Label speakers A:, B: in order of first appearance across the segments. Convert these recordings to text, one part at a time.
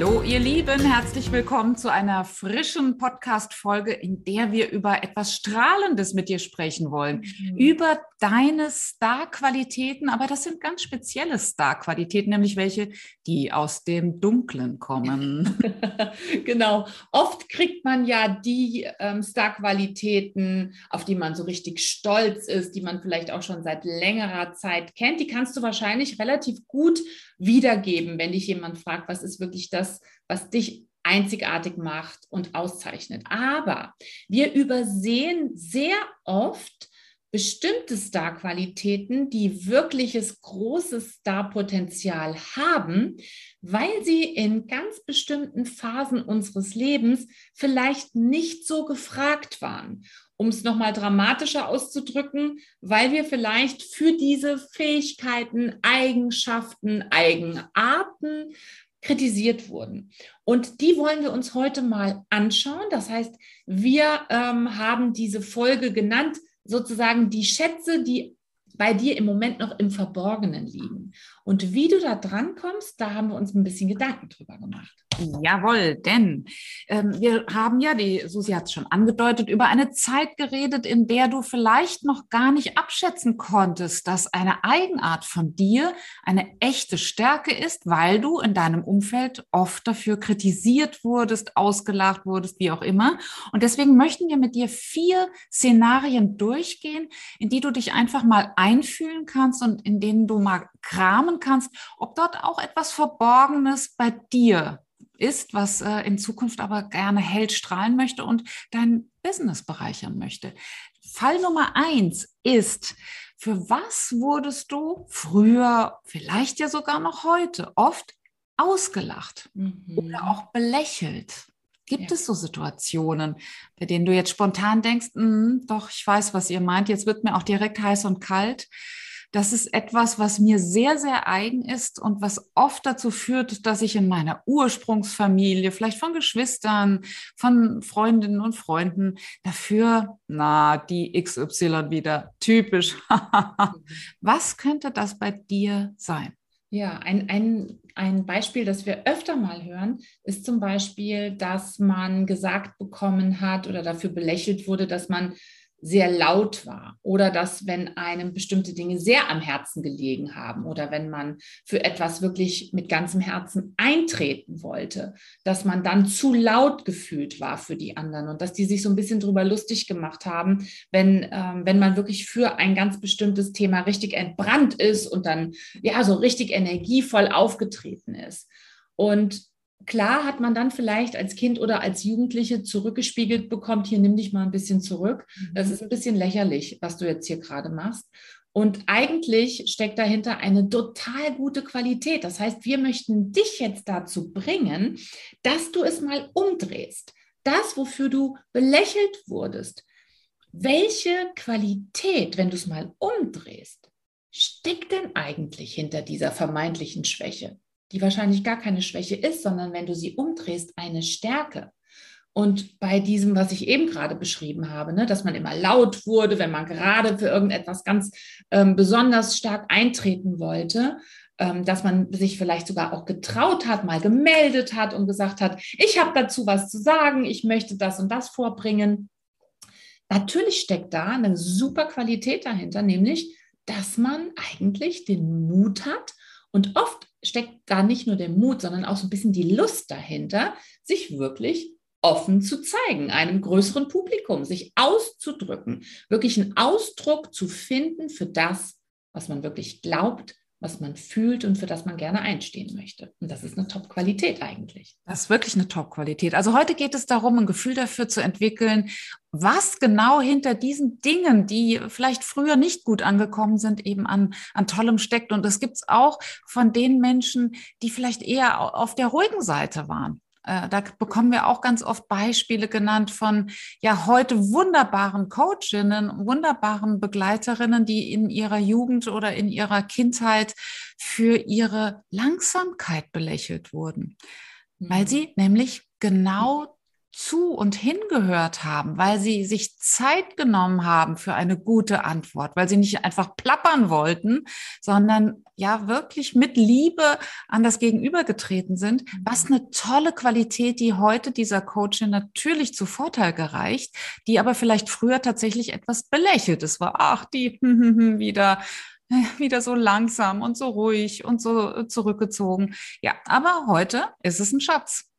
A: Hallo, ihr Lieben, herzlich willkommen zu einer frischen Podcast-Folge, in der wir über etwas Strahlendes mit dir sprechen wollen. Mhm. Über deine Star-Qualitäten, aber das sind ganz spezielle Star-Qualitäten, nämlich welche, die aus dem Dunklen kommen.
B: genau. Oft kriegt man ja die ähm, Star-Qualitäten, auf die man so richtig stolz ist, die man vielleicht auch schon seit längerer Zeit kennt. Die kannst du wahrscheinlich relativ gut wiedergeben, wenn dich jemand fragt, was ist wirklich das, was dich einzigartig macht und auszeichnet. Aber wir übersehen sehr oft bestimmte Star-Qualitäten, die wirkliches großes Star-Potenzial haben, weil sie in ganz bestimmten Phasen unseres Lebens vielleicht nicht so gefragt waren um es nochmal dramatischer auszudrücken, weil wir vielleicht für diese Fähigkeiten, Eigenschaften, Eigenarten kritisiert wurden. Und die wollen wir uns heute mal anschauen. Das heißt, wir ähm, haben diese Folge genannt, sozusagen die Schätze, die bei dir im Moment noch im Verborgenen liegen. Und wie du da dran kommst, da haben wir uns ein bisschen Gedanken drüber gemacht.
A: Jawohl, denn ähm, wir haben ja, die Susi hat es schon angedeutet, über eine Zeit geredet, in der du vielleicht noch gar nicht abschätzen konntest, dass eine Eigenart von dir eine echte Stärke ist, weil du in deinem Umfeld oft dafür kritisiert wurdest, ausgelacht wurdest, wie auch immer. Und deswegen möchten wir mit dir vier Szenarien durchgehen, in die du dich einfach mal einfühlen kannst und in denen du mal kramen kannst, ob dort auch etwas Verborgenes bei dir ist, was äh, in Zukunft aber gerne hell strahlen möchte und dein Business bereichern möchte. Fall Nummer eins ist, für was wurdest du früher, vielleicht ja sogar noch heute, oft ausgelacht mhm. oder auch belächelt? Gibt ja. es so Situationen, bei denen du jetzt spontan denkst, hm, doch, ich weiß, was ihr meint, jetzt wird mir auch direkt heiß und kalt? Das ist etwas, was mir sehr, sehr eigen ist und was oft dazu führt, dass ich in meiner Ursprungsfamilie, vielleicht von Geschwistern, von Freundinnen und Freunden, dafür, na, die XY wieder, typisch. was könnte das bei dir sein?
B: Ja, ein, ein, ein Beispiel, das wir öfter mal hören, ist zum Beispiel, dass man gesagt bekommen hat oder dafür belächelt wurde, dass man sehr laut war oder dass, wenn einem bestimmte Dinge sehr am Herzen gelegen haben oder wenn man für etwas wirklich mit ganzem Herzen eintreten wollte, dass man dann zu laut gefühlt war für die anderen und dass die sich so ein bisschen drüber lustig gemacht haben, wenn, ähm, wenn man wirklich für ein ganz bestimmtes Thema richtig entbrannt ist und dann ja so richtig energievoll aufgetreten ist. Und klar hat man dann vielleicht als Kind oder als Jugendliche zurückgespiegelt bekommt, hier nimm dich mal ein bisschen zurück. Mhm. Das ist ein bisschen lächerlich, was du jetzt hier gerade machst. Und eigentlich steckt dahinter eine total gute Qualität. Das heißt, wir möchten dich jetzt dazu bringen, dass du es mal umdrehst. Das, wofür du belächelt wurdest. Welche Qualität, wenn du es mal umdrehst, steckt denn eigentlich hinter dieser vermeintlichen Schwäche? Die wahrscheinlich gar keine Schwäche ist, sondern wenn du sie umdrehst, eine Stärke. Und bei diesem, was ich eben gerade beschrieben habe, ne, dass man immer laut wurde, wenn man gerade für irgendetwas ganz ähm, besonders stark eintreten wollte, ähm, dass man sich vielleicht sogar auch getraut hat, mal gemeldet hat und gesagt hat, ich habe dazu was zu sagen, ich möchte das und das vorbringen. Natürlich steckt da eine super Qualität dahinter, nämlich, dass man eigentlich den Mut hat und oft steckt da nicht nur der Mut, sondern auch so ein bisschen die Lust dahinter, sich wirklich offen zu zeigen, einem größeren Publikum, sich auszudrücken, wirklich einen Ausdruck zu finden für das, was man wirklich glaubt, was man fühlt und für das man gerne einstehen möchte. Und das ist eine Top-Qualität eigentlich.
A: Das ist wirklich eine Top-Qualität. Also heute geht es darum, ein Gefühl dafür zu entwickeln, was genau hinter diesen Dingen, die vielleicht früher nicht gut angekommen sind, eben an, an Tollem steckt. Und das gibt es auch von den Menschen, die vielleicht eher auf der ruhigen Seite waren da bekommen wir auch ganz oft Beispiele genannt von ja heute wunderbaren Coachinnen, wunderbaren Begleiterinnen, die in ihrer Jugend oder in ihrer Kindheit für ihre Langsamkeit belächelt wurden, weil mhm. sie nämlich genau zu und hingehört haben, weil sie sich Zeit genommen haben für eine gute Antwort, weil sie nicht einfach plappern wollten, sondern ja wirklich mit Liebe an das Gegenüber getreten sind. Was eine tolle Qualität, die heute dieser Coachin natürlich zu Vorteil gereicht, die aber vielleicht früher tatsächlich etwas belächelt. Es war, ach, die wieder wieder so langsam und so ruhig und so zurückgezogen. Ja, aber heute ist es ein Schatz.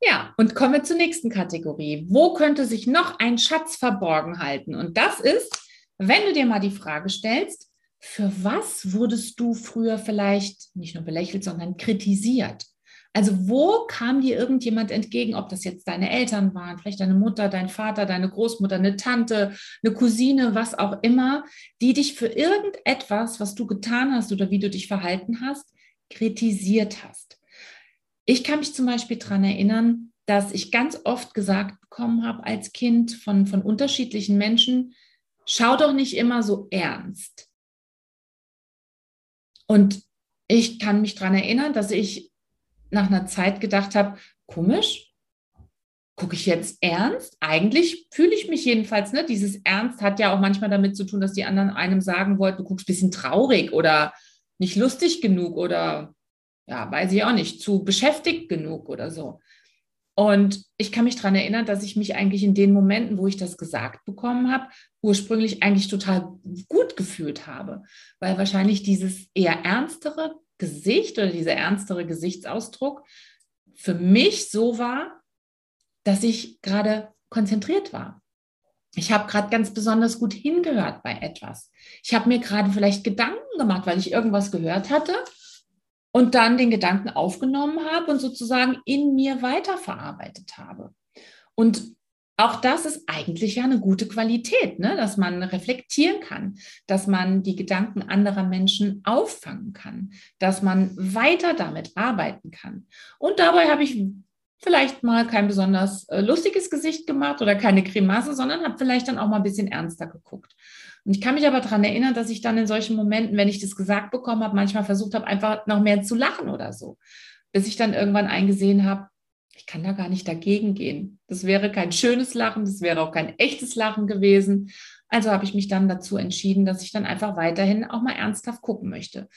B: Ja, und kommen wir zur nächsten Kategorie. Wo könnte sich noch ein Schatz verborgen halten? Und das ist, wenn du dir mal die Frage stellst, für was wurdest du früher vielleicht nicht nur belächelt, sondern kritisiert? Also wo kam dir irgendjemand entgegen, ob das jetzt deine Eltern waren, vielleicht deine Mutter, dein Vater, deine Großmutter, eine Tante, eine Cousine, was auch immer, die dich für irgendetwas, was du getan hast oder wie du dich verhalten hast, kritisiert hast. Ich kann mich zum Beispiel daran erinnern, dass ich ganz oft gesagt bekommen habe als Kind von, von unterschiedlichen Menschen, schau doch nicht immer so ernst. Und ich kann mich daran erinnern, dass ich nach einer Zeit gedacht habe, komisch, gucke ich jetzt ernst? Eigentlich fühle ich mich jedenfalls, ne? Dieses Ernst hat ja auch manchmal damit zu tun, dass die anderen einem sagen wollten, du guckst ein bisschen traurig oder nicht lustig genug oder ja, weiß ich auch nicht, zu beschäftigt genug oder so. Und ich kann mich daran erinnern, dass ich mich eigentlich in den Momenten, wo ich das gesagt bekommen habe, ursprünglich eigentlich total gut gefühlt habe, weil wahrscheinlich dieses eher ernstere Gesicht oder dieser ernstere Gesichtsausdruck für mich so war, dass ich gerade konzentriert war. Ich habe gerade ganz besonders gut hingehört bei etwas. Ich habe mir gerade vielleicht Gedanken gemacht, weil ich irgendwas gehört hatte und dann den Gedanken aufgenommen habe und sozusagen in mir weiterverarbeitet habe. Und auch das ist eigentlich ja eine gute Qualität, ne? dass man reflektieren kann, dass man die Gedanken anderer Menschen auffangen kann, dass man weiter damit arbeiten kann. Und dabei habe ich vielleicht mal kein besonders äh, lustiges Gesicht gemacht oder keine Grimasse, sondern habe vielleicht dann auch mal ein bisschen ernster geguckt. Und ich kann mich aber daran erinnern, dass ich dann in solchen Momenten, wenn ich das gesagt bekommen habe, manchmal versucht habe, einfach noch mehr zu lachen oder so. Bis ich dann irgendwann eingesehen habe, ich kann da gar nicht dagegen gehen. Das wäre kein schönes Lachen, das wäre auch kein echtes Lachen gewesen. Also habe ich mich dann dazu entschieden, dass ich dann einfach weiterhin auch mal ernsthaft gucken möchte.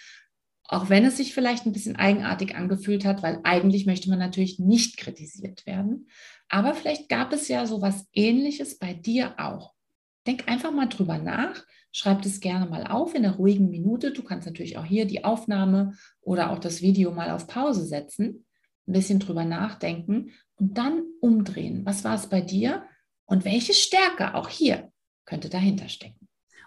B: Auch wenn es sich vielleicht ein bisschen eigenartig angefühlt hat, weil eigentlich möchte man natürlich nicht kritisiert werden. Aber vielleicht gab es ja so was Ähnliches bei dir auch. Denk einfach mal drüber nach. Schreib das gerne mal auf in einer ruhigen Minute. Du kannst natürlich auch hier die Aufnahme oder auch das Video mal auf Pause setzen, ein bisschen drüber nachdenken und dann umdrehen. Was war es bei dir und welche Stärke auch hier könnte dahinter stecken?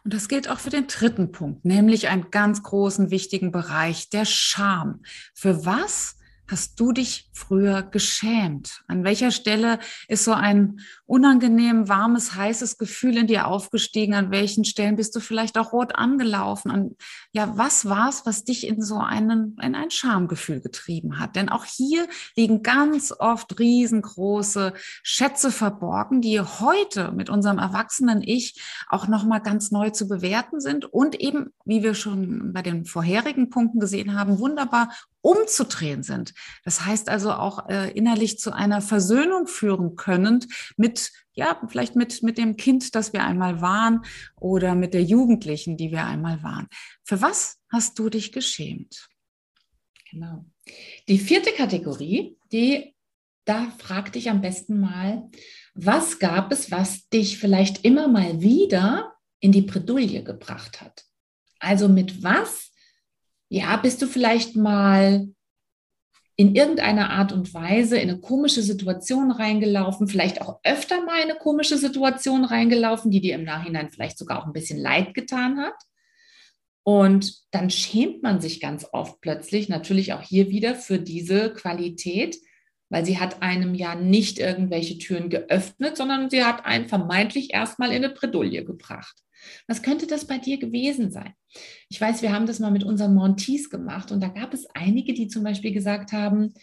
A: Und das gilt auch für den dritten Punkt, nämlich einen ganz großen, wichtigen Bereich, der Scham. Für was hast du dich früher geschämt? An welcher Stelle ist so ein unangenehm warmes, heißes Gefühl in dir aufgestiegen? An welchen Stellen bist du vielleicht auch rot angelaufen? An, ja, was war es, was dich in so einen, in ein Schamgefühl getrieben hat? Denn auch hier liegen ganz oft riesengroße Schätze verborgen, die heute mit unserem erwachsenen Ich auch nochmal ganz neu zu bewerten sind und eben, wie wir schon bei den vorherigen Punkten gesehen haben, wunderbar umzudrehen sind. Das heißt also auch äh, innerlich zu einer Versöhnung führen können mit, ja, vielleicht mit, mit dem Kind, das wir einmal waren oder mit der Jugendlichen, die wir einmal waren. Für was hast du dich geschämt?
B: Genau. Die vierte Kategorie, die, da frag dich am besten mal, was gab es, was dich vielleicht immer mal wieder in die Bredouille gebracht hat? Also mit was ja, bist du vielleicht mal in irgendeiner Art und Weise in eine komische Situation reingelaufen, vielleicht auch öfter mal in eine komische Situation reingelaufen, die dir im Nachhinein vielleicht sogar auch ein bisschen leid getan hat. Und dann schämt man sich ganz oft plötzlich, natürlich auch hier wieder für diese Qualität, weil sie hat einem ja nicht irgendwelche Türen geöffnet, sondern sie hat einen vermeintlich erstmal in eine Bredouille gebracht. Was könnte das bei dir gewesen sein? Ich weiß, wir haben das mal mit unseren Montees gemacht und da gab es einige, die zum Beispiel gesagt haben,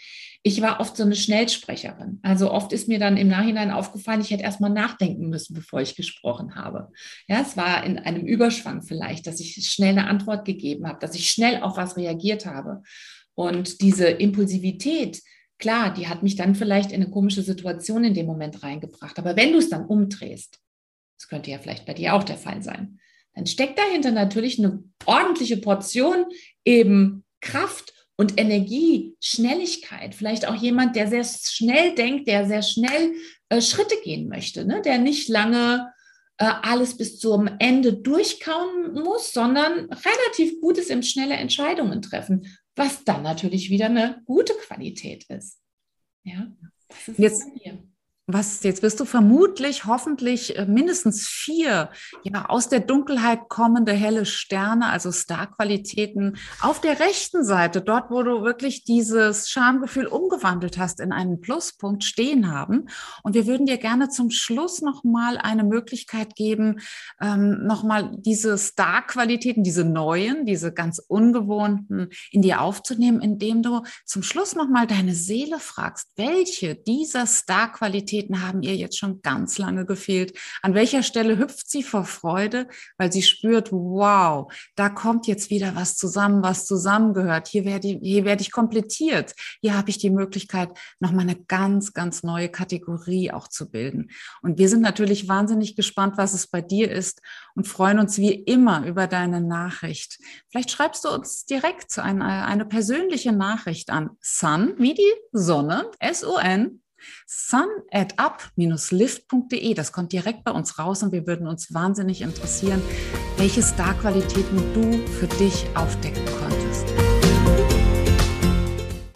B: ich war oft so eine Schnellsprecherin. Also oft ist mir dann im Nachhinein aufgefallen, ich hätte erst mal nachdenken müssen, bevor ich gesprochen habe. Ja, es war in einem Überschwang vielleicht, dass ich schnell eine Antwort gegeben habe, dass ich schnell auf was reagiert habe. Und diese Impulsivität, klar, die hat mich dann vielleicht in eine komische Situation in dem Moment reingebracht. Aber wenn du es dann umdrehst, das könnte ja vielleicht bei dir auch der Fall sein. Dann steckt dahinter natürlich eine ordentliche Portion eben Kraft und Energie, Schnelligkeit. Vielleicht auch jemand, der sehr schnell denkt, der sehr schnell äh, Schritte gehen möchte, ne? der nicht lange äh, alles bis zum Ende durchkauen muss, sondern relativ gut ist im schnelle Entscheidungen treffen, was dann natürlich wieder eine gute Qualität ist. Ja,
A: das ist Jetzt, was jetzt wirst du vermutlich, hoffentlich äh, mindestens vier ja, aus der Dunkelheit kommende helle Sterne, also Starqualitäten, auf der rechten Seite, dort, wo du wirklich dieses Schamgefühl umgewandelt hast in einen Pluspunkt stehen haben. Und wir würden dir gerne zum Schluss nochmal eine Möglichkeit geben, ähm, nochmal diese Starqualitäten, diese neuen, diese ganz ungewohnten in dir aufzunehmen, indem du zum Schluss nochmal deine Seele fragst, welche dieser Starqualitäten Qualitäten haben ihr jetzt schon ganz lange gefehlt? An welcher Stelle hüpft sie vor Freude, weil sie spürt, wow, da kommt jetzt wieder was zusammen, was zusammengehört. Hier werde ich, hier werde ich komplettiert. Hier habe ich die Möglichkeit, nochmal eine ganz, ganz neue Kategorie auch zu bilden. Und wir sind natürlich wahnsinnig gespannt, was es bei dir ist und freuen uns wie immer über deine Nachricht. Vielleicht schreibst du uns direkt eine, eine persönliche Nachricht an Sun wie die Sonne, S-O-N sun at up-lift.de. Das kommt direkt bei uns raus und wir würden uns wahnsinnig interessieren, welche Star-Qualitäten du für dich aufdecken konntest.